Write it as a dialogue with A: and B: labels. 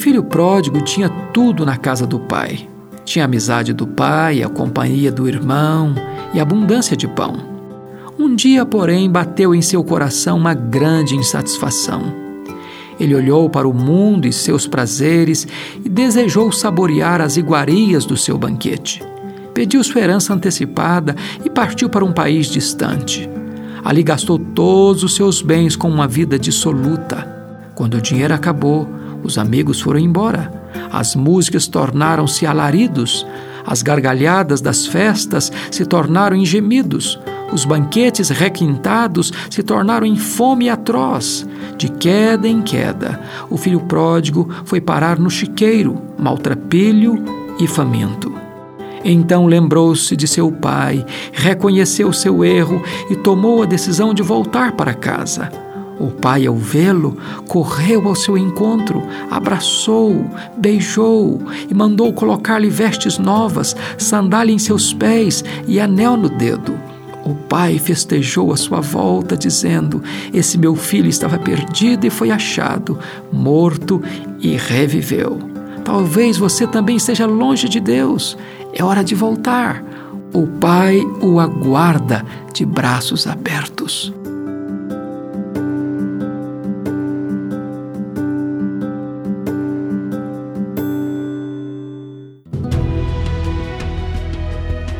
A: Filho pródigo tinha tudo na casa do pai. Tinha a amizade do pai, a companhia do irmão e abundância de pão. Um dia, porém, bateu em seu coração uma grande insatisfação. Ele olhou para o mundo e seus prazeres e desejou saborear as iguarias do seu banquete. Pediu sua herança antecipada e partiu para um país distante. Ali gastou todos os seus bens com uma vida dissoluta. Quando o dinheiro acabou, os amigos foram embora. As músicas tornaram-se alaridos. As gargalhadas das festas se tornaram em gemidos. Os banquetes requintados se tornaram em fome atroz. De queda em queda, o filho pródigo foi parar no chiqueiro, maltrapilho e faminto. Então lembrou-se de seu pai, reconheceu seu erro e tomou a decisão de voltar para casa. O pai, ao vê-lo, correu ao seu encontro, abraçou, beijou e mandou colocar-lhe vestes novas, sandália em seus pés e anel no dedo. O pai festejou a sua volta, dizendo: Esse meu filho estava perdido e foi achado, morto e reviveu. Talvez você também esteja longe de Deus. É hora de voltar. O pai o aguarda de braços abertos.